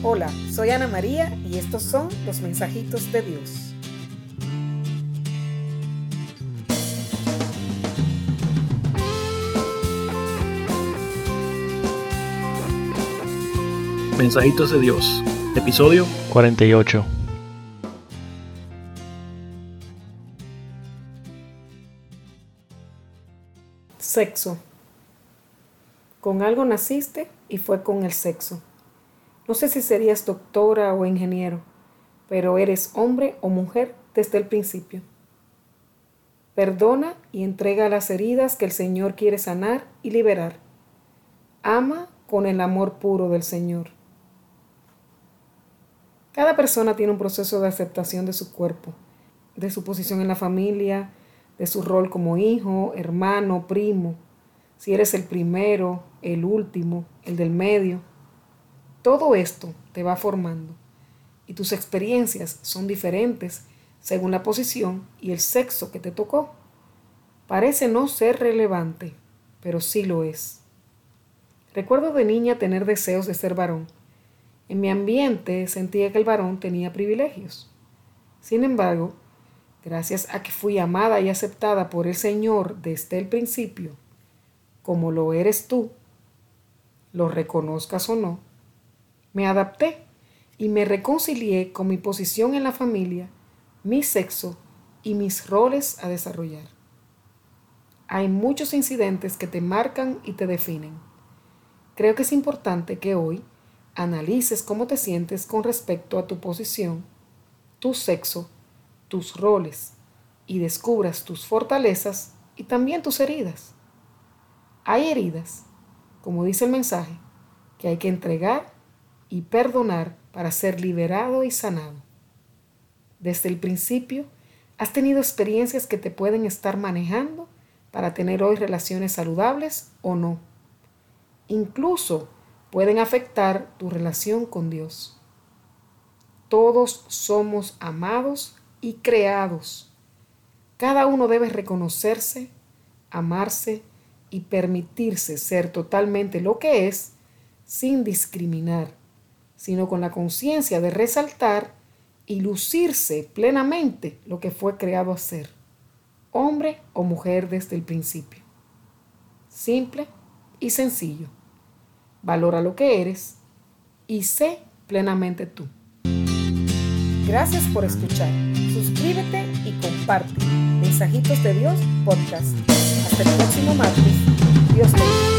Hola, soy Ana María y estos son los mensajitos de Dios. Mensajitos de Dios, episodio 48. Sexo. Con algo naciste y fue con el sexo. No sé si serías doctora o ingeniero, pero eres hombre o mujer desde el principio. Perdona y entrega las heridas que el Señor quiere sanar y liberar. Ama con el amor puro del Señor. Cada persona tiene un proceso de aceptación de su cuerpo, de su posición en la familia, de su rol como hijo, hermano, primo, si eres el primero, el último, el del medio. Todo esto te va formando y tus experiencias son diferentes según la posición y el sexo que te tocó. Parece no ser relevante, pero sí lo es. Recuerdo de niña tener deseos de ser varón. En mi ambiente sentía que el varón tenía privilegios. Sin embargo, gracias a que fui amada y aceptada por el Señor desde el principio, como lo eres tú, lo reconozcas o no, me adapté y me reconcilié con mi posición en la familia, mi sexo y mis roles a desarrollar. Hay muchos incidentes que te marcan y te definen. Creo que es importante que hoy analices cómo te sientes con respecto a tu posición, tu sexo, tus roles y descubras tus fortalezas y también tus heridas. Hay heridas, como dice el mensaje, que hay que entregar y perdonar para ser liberado y sanado. Desde el principio, has tenido experiencias que te pueden estar manejando para tener hoy relaciones saludables o no. Incluso pueden afectar tu relación con Dios. Todos somos amados y creados. Cada uno debe reconocerse, amarse y permitirse ser totalmente lo que es sin discriminar sino con la conciencia de resaltar y lucirse plenamente lo que fue creado a ser, hombre o mujer desde el principio. Simple y sencillo. Valora lo que eres y sé plenamente tú. Gracias por escuchar. Suscríbete y comparte. Mensajitos de Dios podcast. Hasta el próximo martes. Dios te.